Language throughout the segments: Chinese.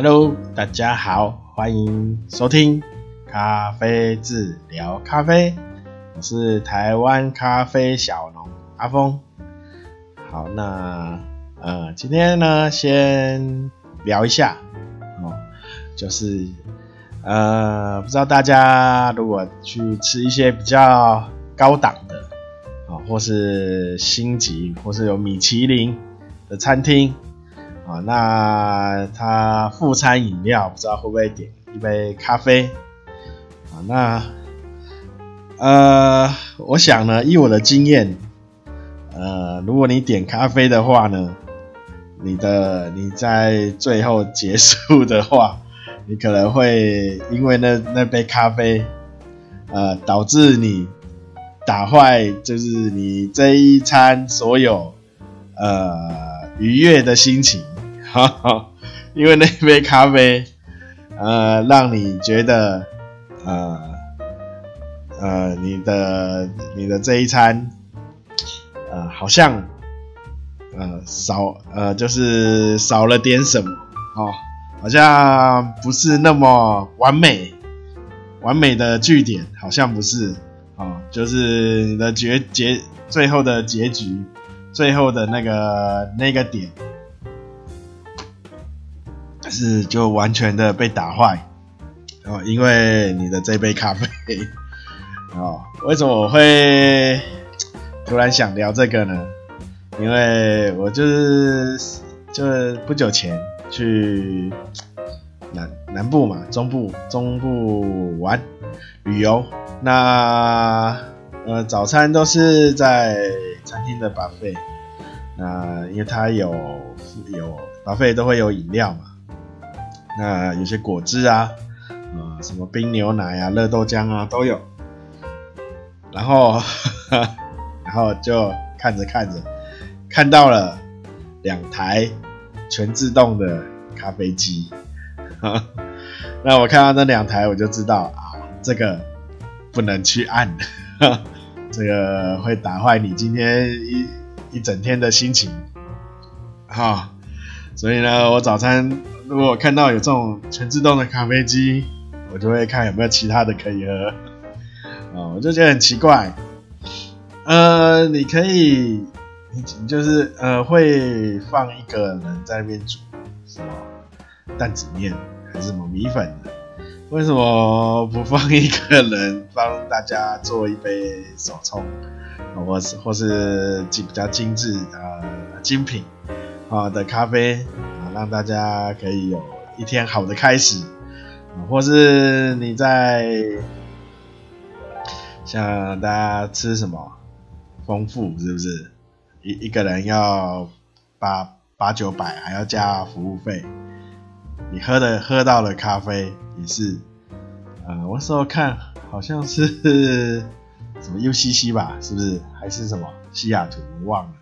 Hello，大家好，欢迎收听咖啡治疗咖啡，我是台湾咖啡小农阿峰。好，那呃，今天呢，先聊一下哦，就是呃，不知道大家如果去吃一些比较高档的啊、哦，或是星级，或是有米其林的餐厅。啊，那他副餐饮料不知道会不会点一杯咖啡？啊，那呃，我想呢，以我的经验，呃，如果你点咖啡的话呢，你的你在最后结束的话，你可能会因为那那杯咖啡，呃，导致你打坏，就是你这一餐所有呃愉悦的心情。哈哈，因为那杯咖啡，呃，让你觉得，呃，呃，你的你的这一餐，呃，好像，呃，少，呃，就是少了点什么，哦，好像不是那么完美，完美的句点，好像不是，哦，就是你的结结最后的结局，最后的那个那个点。是就完全的被打坏哦，因为你的这杯咖啡哦，为什么我会突然想聊这个呢？因为我就是就是不久前去南南部嘛，中部中部玩旅游，那呃早餐都是在餐厅的 buffet，那因为它有有 buffet 都会有饮料嘛。那有些果汁啊，啊，什么冰牛奶啊、热豆浆啊都有。然后，呵 呵然后就看着看着，看到了两台全自动的咖啡机。那我看到那两台，我就知道啊，这个不能去按，这个会打坏你今天一一整天的心情。哈，所以呢，我早餐。如果我看到有这种全自动的咖啡机，我就会看有没有其他的可以喝。啊，我就觉得很奇怪。呃，你可以，你就是呃，会放一个人在那边煮什么担子面还是什么米粉的？为什么不放一个人帮大家做一杯手冲，或是或是比较精致呃精品啊的咖啡？让大家可以有一天好的开始，或是你在像大家吃什么丰富是不是？一一个人要八八九百，还要加服务费。你喝的喝到的咖啡也是，呃，我时候看好像是什么 UCC 吧，是不是？还是什么西雅图？我忘了。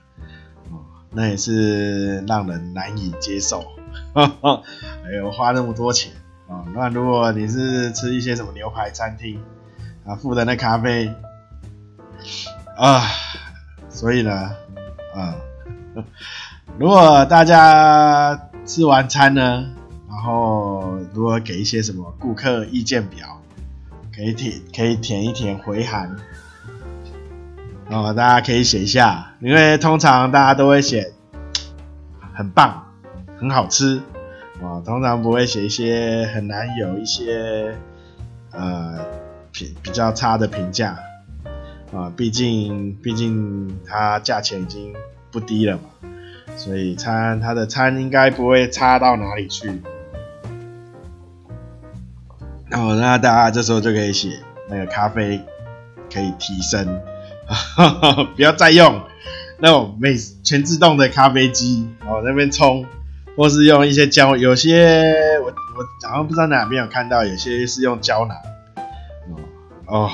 那也是让人难以接受，哈哈，哎呦，花那么多钱啊！那如果你是吃一些什么牛排餐厅啊，付的咖啡啊，所以呢，啊，如果大家吃完餐呢，然后如果给一些什么顾客意见表，可以填，可以填一填回函。哦，大家可以写一下，因为通常大家都会写很棒、很好吃，啊，通常不会写一些很难有一些呃比比较差的评价，啊，毕竟毕竟它价钱已经不低了嘛，所以餐它的餐应该不会差到哪里去。哦，那大家这时候就可以写那个咖啡可以提升。不要再用那种每全自动的咖啡机哦，那边冲，或是用一些胶，有些我我好像不知道哪边有看到，有些是用胶囊哦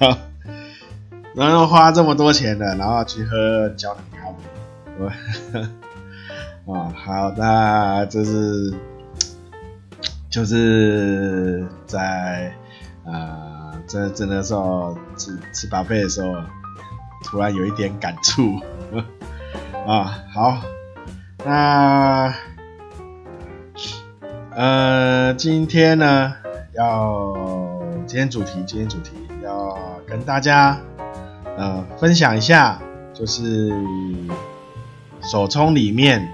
哦，然后花这么多钱的，然后去喝胶囊咖啡，我 哦好，那这是就是在啊。呃真真的时候吃吃 buffet 的时候，突然有一点感触 啊。好，那呃，今天呢，要今天主题，今天主题要跟大家呃分享一下，就是手冲里面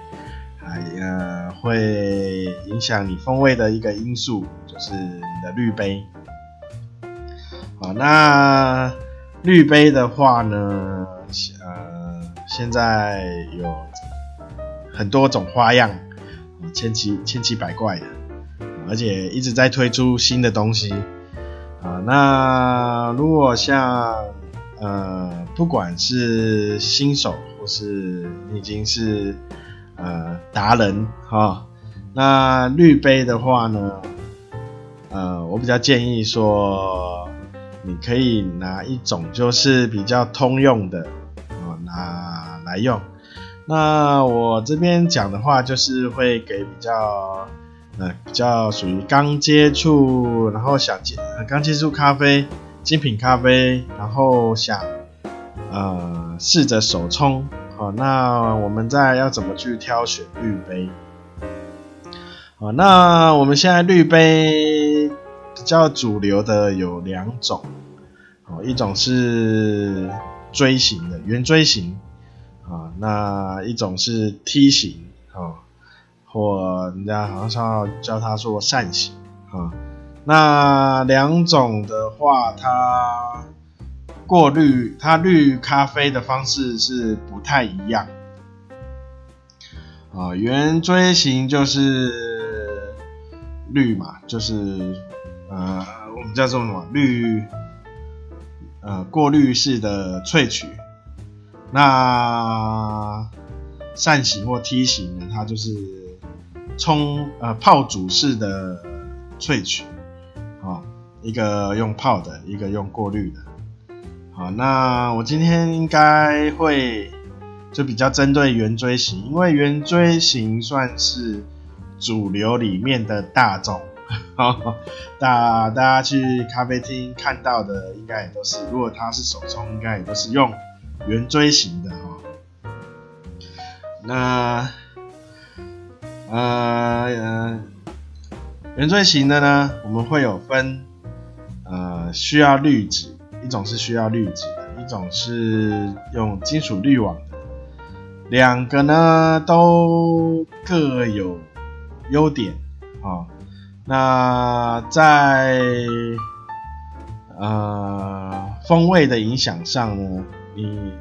还呃会影响你风味的一个因素，就是你的滤杯。那滤杯的话呢，呃，现在有很多种花样。千奇千奇百怪的，而且一直在推出新的东西啊。那如果像呃，不管是新手或是你已经是呃达人哈，那滤杯的话呢，呃，我比较建议说，你可以拿一种就是比较通用的哦，拿来用。那我这边讲的话，就是会给比较，呃，比较属于刚接触，然后想接，刚接触咖啡，精品咖啡，然后想，呃，试着手冲，好，那我们再要怎么去挑选滤杯？好，那我们现在滤杯比较主流的有两种，哦，一种是锥形的圆锥形。啊，那一种是梯形啊，或人家好像叫它做扇形啊。那两种的话，它过滤它滤咖啡的方式是不太一样。啊，圆锥形就是滤嘛，就是呃，我们叫做什么滤？呃，过滤式的萃取。那扇形或梯形呢？它就是冲呃泡煮式的萃取，好，一个用泡的，一个用过滤的。好，那我今天应该会就比较针对圆锥形，因为圆锥形算是主流里面的大众，大大家去咖啡厅看到的应该也都是，如果它是手冲，应该也都是用。圆锥形的哈，那呃圆锥形的呢，我们会有分呃需要滤纸，一种是需要滤纸的，一种是用金属滤网的，两个呢都各有优点啊。那在呃风味的影响上呢，你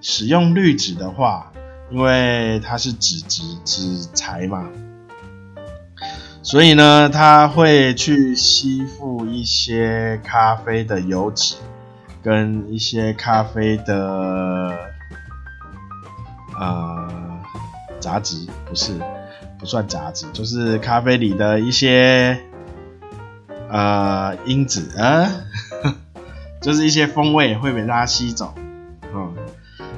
使用滤纸的话，因为它是纸质纸材嘛，所以呢，它会去吸附一些咖啡的油脂，跟一些咖啡的呃杂质，不是？不算杂质，就是咖啡里的一些呃因子啊，就是一些风味会被它吸走。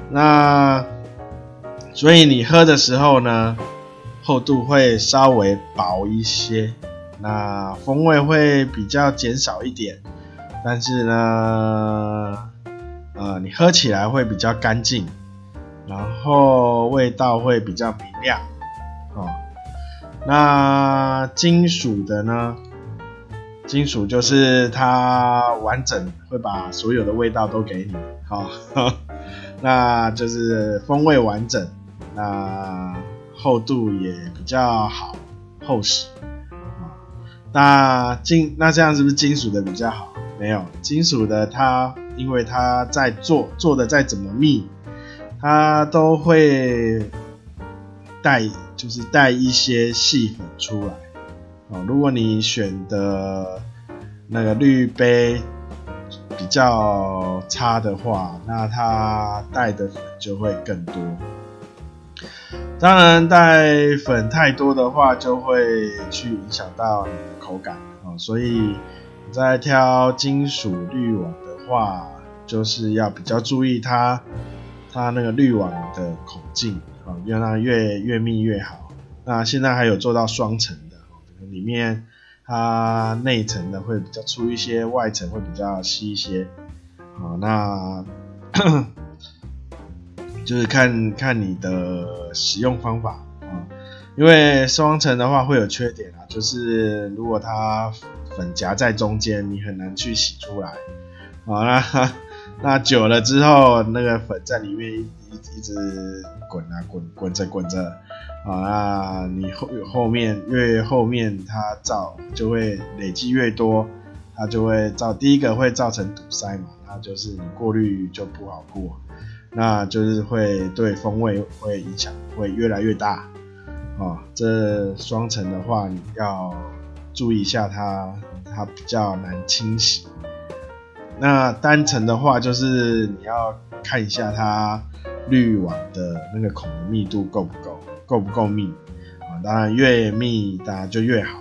那所以你喝的时候呢，厚度会稍微薄一些，那风味会比较减少一点，但是呢，呃，你喝起来会比较干净，然后味道会比较明亮，那金属的呢？金属就是它完整会把所有的味道都给你，好。那就是风味完整，那厚度也比较好，厚实啊。那金那这样是不是金属的比较好？没有，金属的它因为它在做做的再怎么密，它都会带就是带一些细粉出来。哦，如果你选的那个滤杯。比较差的话，那它带的粉就会更多。当然，带粉太多的话，就会去影响到你的口感啊。所以你在挑金属滤网的话，就是要比较注意它它那个滤网的口径啊，让越越密越好。那现在还有做到双层的，里面。它内层的会比较粗一些，外层会比较细一些。好，那 就是看看你的使用方法啊。因为双层的话会有缺点啊，就是如果它粉夹在中间，你很难去洗出来。好，那 那久了之后，那个粉在里面一一直滚啊滚，滚着滚着，啊，那你后后面越后面它造就会累积越多，它就会造第一个会造成堵塞嘛，它就是你过滤就不好过，那就是会对风味会影响会越来越大。哦，这双层的话，你要注意一下它，它比较难清洗。那单层的话，就是你要看一下它滤网的那个孔的密度够不够，够不够密啊？当然越密当然就越好。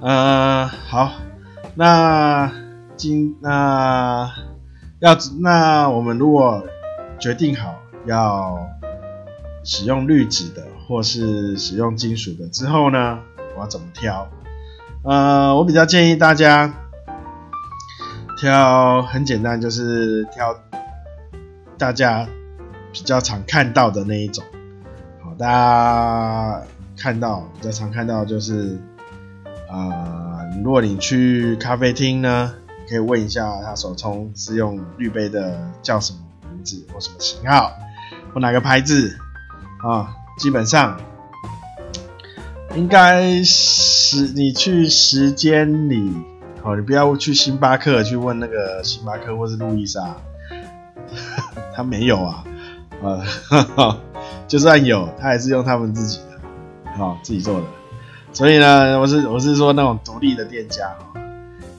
呃，好，那今那要那我们如果决定好要。使用滤纸的，或是使用金属的之后呢，我要怎么挑？呃，我比较建议大家挑很简单，就是挑大家比较常看到的那一种。好，大家看到比较常看到就是，呃，如果你去咖啡厅呢，你可以问一下他手冲是用滤杯的叫什么名字或什么型号或哪个牌子。啊，基本上应该是你去时间里，哦，你不要去星巴克去问那个星巴克或是路易莎，他没有啊，呃，就算有，他还是用他们自己的，好，自己做的。所以呢，我是我是说那种独立的店家，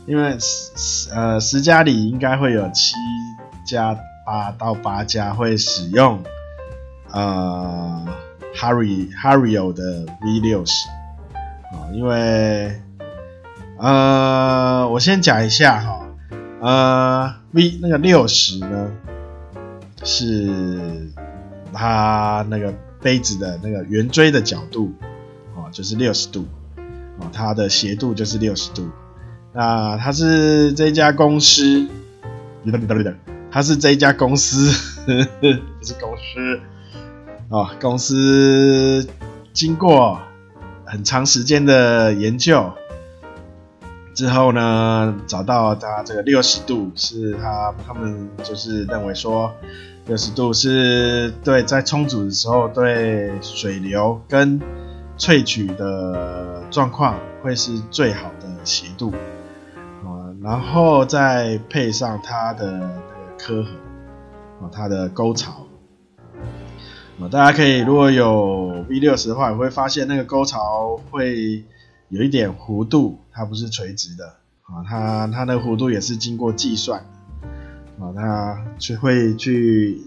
因为十呃十家里应该会有七家八到八家会使用。呃，Harry Hario 的 V 六十啊，因为呃，我先讲一下哈，呃，V 那个六十呢，是它那个杯子的那个圆锥的角度哦，就是六十度哦，它的斜度就是六十度。那它是这家公司，它是这家公司，不是公司。哦，公司经过很长时间的研究之后呢，找到它这个六十度是它他们就是认为说六十度是对在冲煮的时候对水流跟萃取的状况会是最好的斜度。啊，然后再配上它的那个刻痕啊，它的沟槽。啊。大家可以如果有 V 六十的话，你会发现那个沟槽会有一点弧度，它不是垂直的。啊，它它的弧度也是经过计算啊，它就会去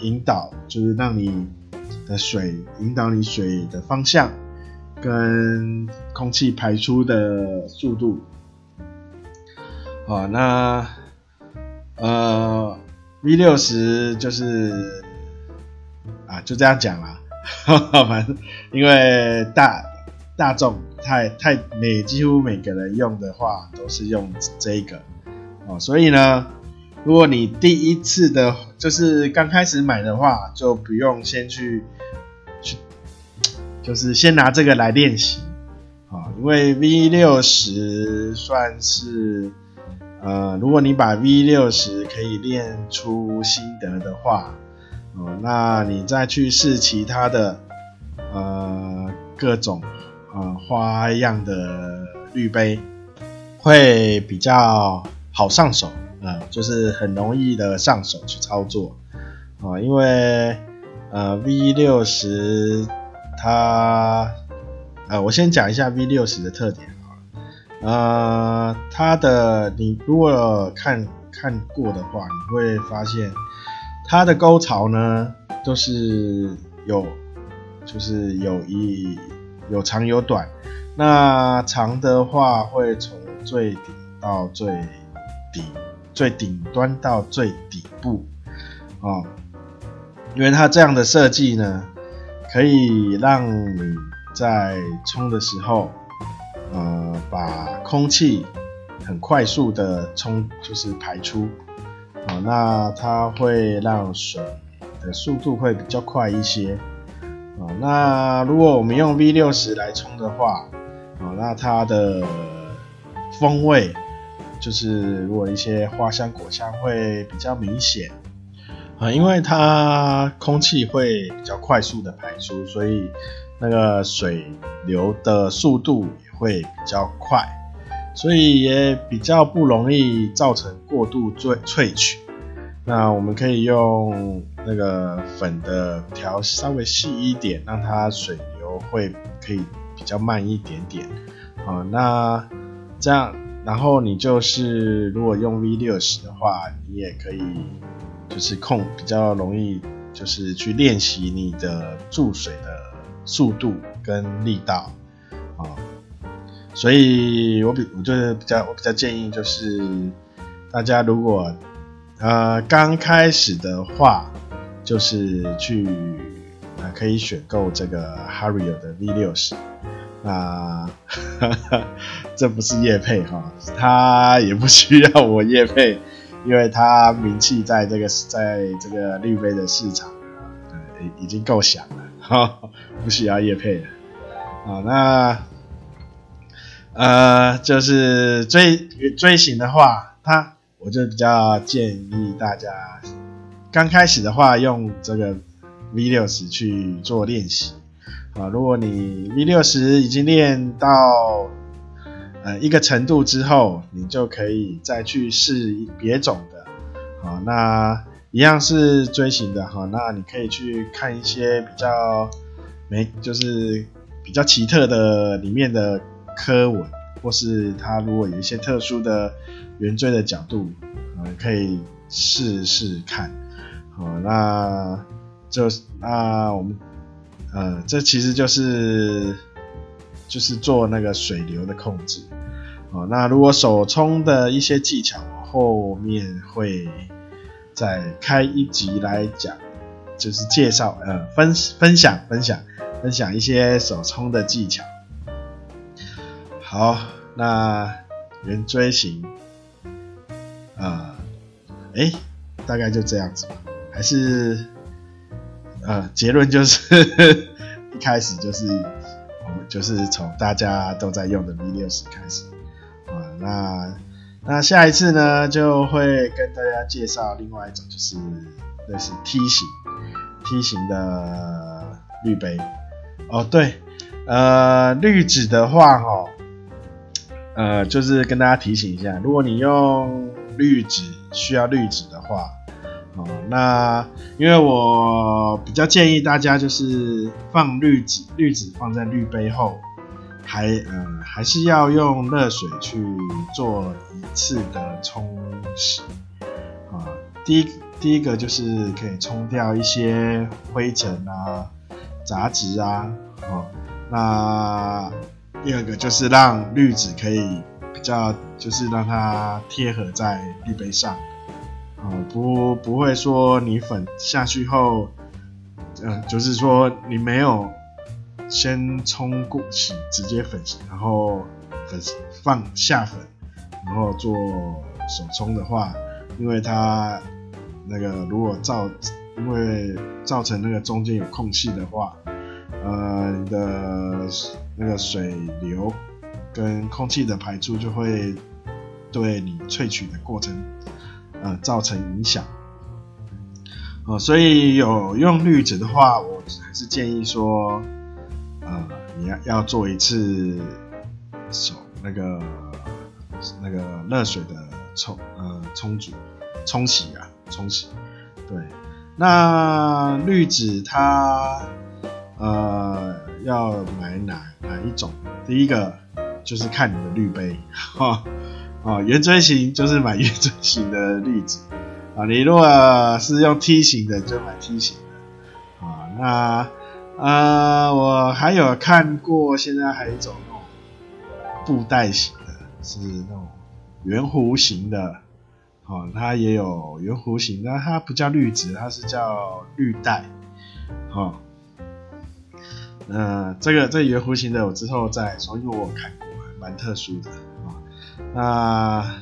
引导，就是让你的水引导你水的方向跟空气排出的速度啊，那呃 V 六十就是。啊，就这样讲啦，反正因为大大众太太每几乎每个人用的话都是用这个哦，所以呢，如果你第一次的，就是刚开始买的话，就不用先去去，就是先拿这个来练习啊，因为 V 六十算是呃，如果你把 V 六十可以练出心得的话。哦，那你再去试其他的呃各种呃花样的滤杯，会比较好上手啊，就是很容易的上手去操作啊，因为呃 V 六十它呃我先讲一下 V 六十的特点啊，呃它的你如果看看过的话，你会发现。它的沟槽呢，都是有，就是有一有长有短。那长的话会从最顶到最底，最顶端到最底部啊、因为它这样的设计呢，可以让你在冲的时候，呃，把空气很快速的冲，就是排出。啊，那它会让水的速度会比较快一些，啊，那如果我们用 V 六十来冲的话，啊，那它的风味就是如果一些花香果香会比较明显，啊，因为它空气会比较快速的排出，所以那个水流的速度也会比较快，所以也比较不容易造成过度萃萃取。那我们可以用那个粉的调稍微细一点，让它水流会可以比较慢一点点。啊，那这样，然后你就是如果用 V 六十的话，你也可以就是控比较容易，就是去练习你的注水的速度跟力道啊。所以我比我就是比较我比较建议就是大家如果。呃，刚开始的话，就是去呃可以选购这个 Harrier 的 V 六十，那这不是叶配哈，他也不需要我叶配，因为他名气在这个在这个滤杯的市场，对，已经够响了哈，不需要叶配了。好，那呃就是锥锥形的话，他。我就比较建议大家，刚开始的话用这个 V 六十去做练习啊。如果你 V 六十已经练到呃一个程度之后，你就可以再去试别种的啊。那一样是锥形的哈，那你可以去看一些比较没就是比较奇特的里面的科纹，或是它如果有一些特殊的。圆锥的角度，呃，可以试试看，好，那就那我们，呃，这其实就是就是做那个水流的控制，好，那如果手冲的一些技巧，后面会再开一集来讲，就是介绍，呃，分分享分享分享一些手冲的技巧，好，那圆锥形。啊，哎、大概就这样子吧。还是，呃，结论就是一开始就是我们就是从大家都在用的 V 六十开始啊。那那下一次呢，就会跟大家介绍另外一种，就是类似梯形梯形的滤杯。哦，对，呃，滤纸的话，哈，呃，就是跟大家提醒一下，如果你用滤纸需要滤纸的话，哦，那因为我比较建议大家就是放滤纸，滤纸放在滤杯后，还呃还是要用热水去做一次的冲洗，啊，第一第一个就是可以冲掉一些灰尘啊、杂质啊，哦，那第二个就是让滤纸可以。比较就是让它贴合在滤杯上，啊，不不会说你粉下去后，嗯，就是说你没有先冲过洗，直接粉，然后粉放下粉，然后做手冲的话，因为它那个如果造因为造成那个中间有空隙的话，呃，你的那个水流。跟空气的排出就会对你萃取的过程，呃，造成影响。呃，所以有用滤纸的话，我还是建议说，呃，你要要做一次手那个那个热水的冲呃冲煮冲洗啊冲洗。对，那滤纸它呃要买哪哪一种？第一个。就是看你的滤杯，哈，哦，圆锥形就是买圆锥形的滤纸，啊，你如果是用梯形的就买梯形的，啊，那，呃，我还有看过，现在还有一种那种布袋型的，是那种圆弧形的，哦，它也有圆弧形，但它不叫滤纸，它是叫滤袋，啊，呃，这个这圆弧形的我之后再说，因为我看过。蛮特殊的。啊，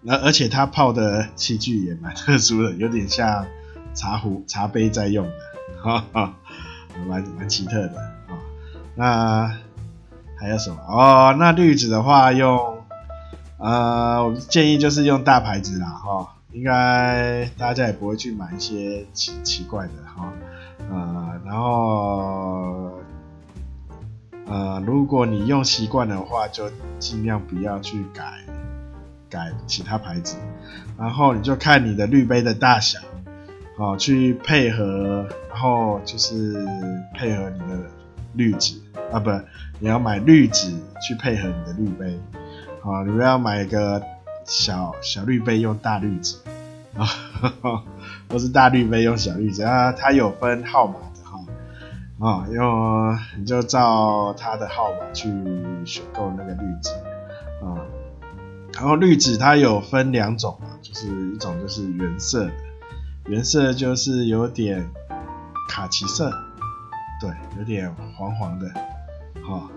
那而且它泡的器具也蛮特殊的，有点像茶壶、茶杯在用的，哈哈蛮蛮奇特的啊。那还有什么？哦，那滤纸的话用，呃，我建议就是用大牌子啦，哈，应该大家也不会去买一些奇奇怪的哈，呃，然后，呃，如果你用习惯的话，就尽量不要去改。改其他牌子，然后你就看你的滤杯的大小，好去配合，然后就是配合你的滤纸啊，不，你要买滤纸去配合你的滤杯，好，你不要买一个小小滤杯用大滤纸啊，或是大滤杯用小滤纸啊，它有分号码啊，用你就照他的号码去选购那个滤纸啊。然后滤纸它有分两种嘛，就是一种就是原色，原色就是有点卡其色，对，有点黄黄的，好、哦，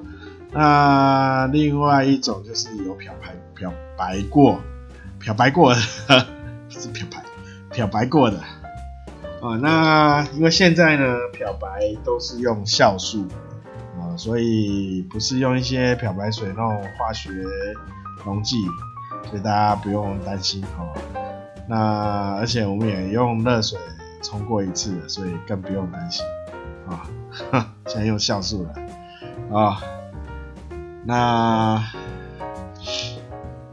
那另外一种就是有漂白漂白过，漂白过的，不是漂白，漂白过的，啊、那因为现在呢漂白都是用酵素，啊、所以不是用一些漂白水那种化学溶剂。所以大家不用担心哦。那而且我们也用热水冲过一次了，所以更不用担心啊。现在用酵素了啊。那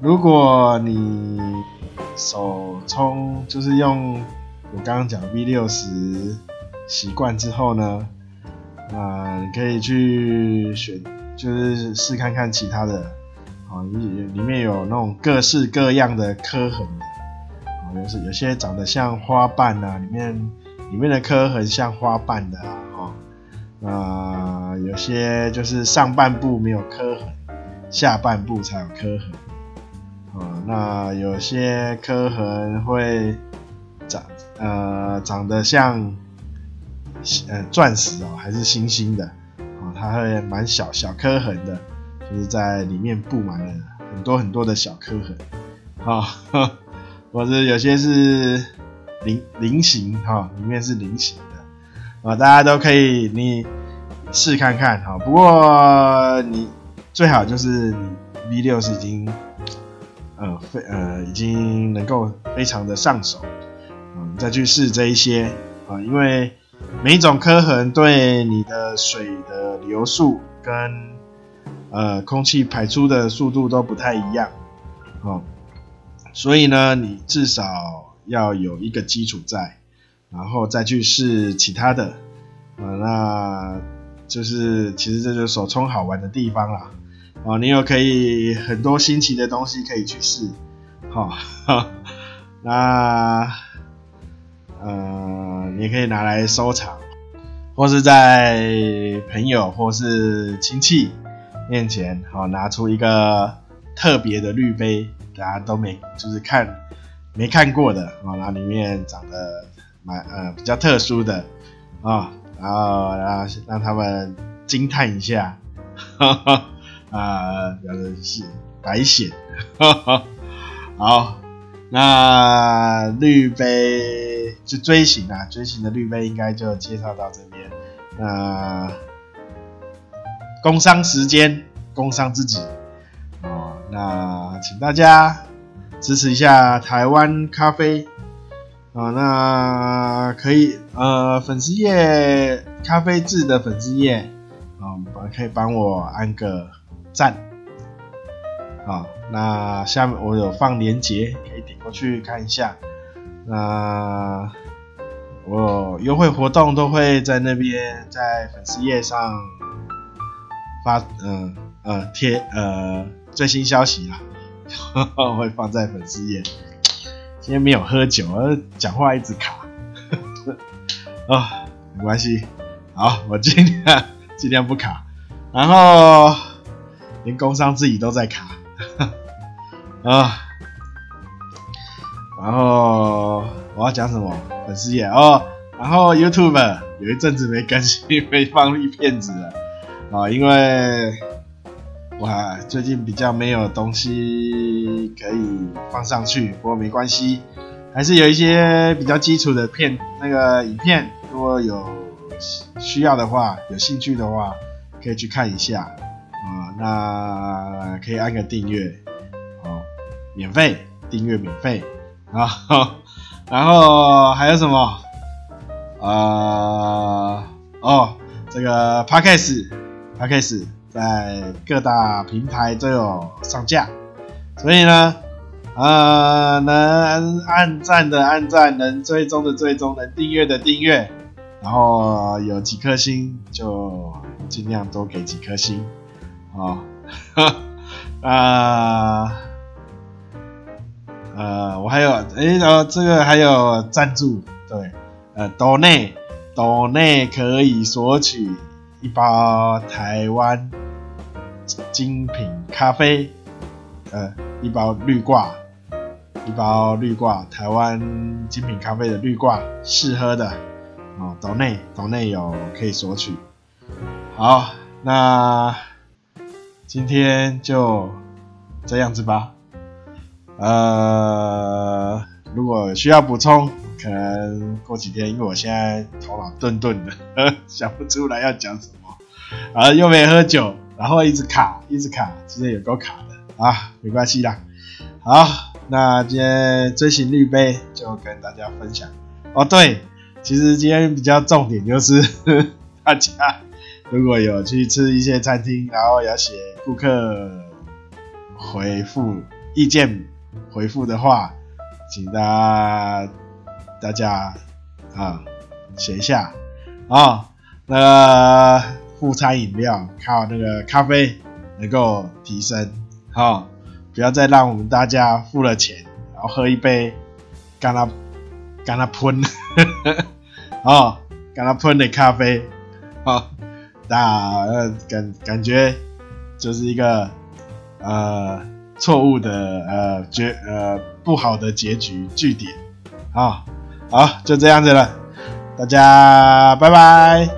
如果你手冲就是用我刚刚讲 V 六十习惯之后呢，那你可以去选，就是试看看其他的。啊，里里面有那种各式各样的刻痕的，啊，有是有些长得像花瓣啊，里面里面的刻痕像花瓣的啊，啊，有些就是上半部没有刻痕，下半部才有刻痕，啊，那有些刻痕会呃长得像呃钻石哦，还是星星的，啊，它会蛮小小颗痕的。就是在里面布满了很多很多的小刻痕，哈、哦，或者有些是菱菱形，哈、哦，里面是菱形的，啊、大家都可以你试看看，哈、哦，不过你最好就是你 V 六是已经，呃，非呃已经能够非常的上手，嗯、再去试这一些，啊、因为每一种刻痕对你的水的流速跟呃，空气排出的速度都不太一样，哦，所以呢，你至少要有一个基础在，然后再去试其他的，啊，那就是其实这就是手冲好玩的地方啦，哦，你有可以很多新奇的东西可以去试，好，哦，那呃，你可以拿来收藏，或是在朋友或是亲戚。面前好，拿出一个特别的绿杯，大家都没就是看没看过的啊，然后里面长得蛮呃比较特殊的啊，然后然后让他们惊叹一下，哈哈啊，表示是白显，哈哈，好，那绿杯就锥形啊，锥形的绿杯应该就介绍到这边，那。工商时间，工商自己哦。那请大家支持一下台湾咖啡哦。那可以呃，粉丝页咖啡志的粉丝页啊，可以帮我按个赞啊。那下面我有放链接，可以点过去看一下。那我优惠活动都会在那边，在粉丝页上。发嗯呃贴呃最新消息啦，会放在粉丝页。今天没有喝酒，讲话一直卡，啊、没关系，好，我尽量尽量不卡。然后连工商自己都在卡，啊、然后我要讲什么？粉丝页哦，然后 YouTube 有一阵子没更新，没放一片子了。啊，因为哇，最近比较没有东西可以放上去，不过没关系，还是有一些比较基础的片那个影片，如果有需要的话，有兴趣的话，可以去看一下啊。那可以按个订阅，哦，免费订阅免费 啊。然后还有什么？呃，哦，这个 Podcast，Podcast 在各大平台都有上架，所以呢。呃，能按赞的按赞，能追踪的追踪，能订阅的订阅，然后有几颗星就尽量多给几颗星，啊，呃，呃，我还有，哎，然后这个还有赞助，对，呃，岛内岛内可以索取一包台湾精品咖啡，呃，一包绿挂。一包绿挂，台湾精品咖啡的绿挂，试喝的哦，岛内岛内有可以索取。好，那今天就这样子吧。呃，如果需要补充，可能过几天，因为我现在头脑钝钝的，想不出来要讲什么，啊，又没喝酒，然后一直卡，一直卡，今天有够卡的啊，没关系啦，好。那今天追寻绿杯就跟大家分享哦。对，其实今天比较重点就是 大家如果有去吃一些餐厅，然后要写顾客回复意见回复的话，请大家大家啊写一下啊、那个副餐饮料靠那个咖啡能够提升啊。不要再让我们大家付了钱，然后喝一杯干了干了喷，哦，干了喷的咖啡，哦，那感感觉就是一个呃错误的呃结呃不好的结局据点，啊、好，就这样子了，大家拜拜。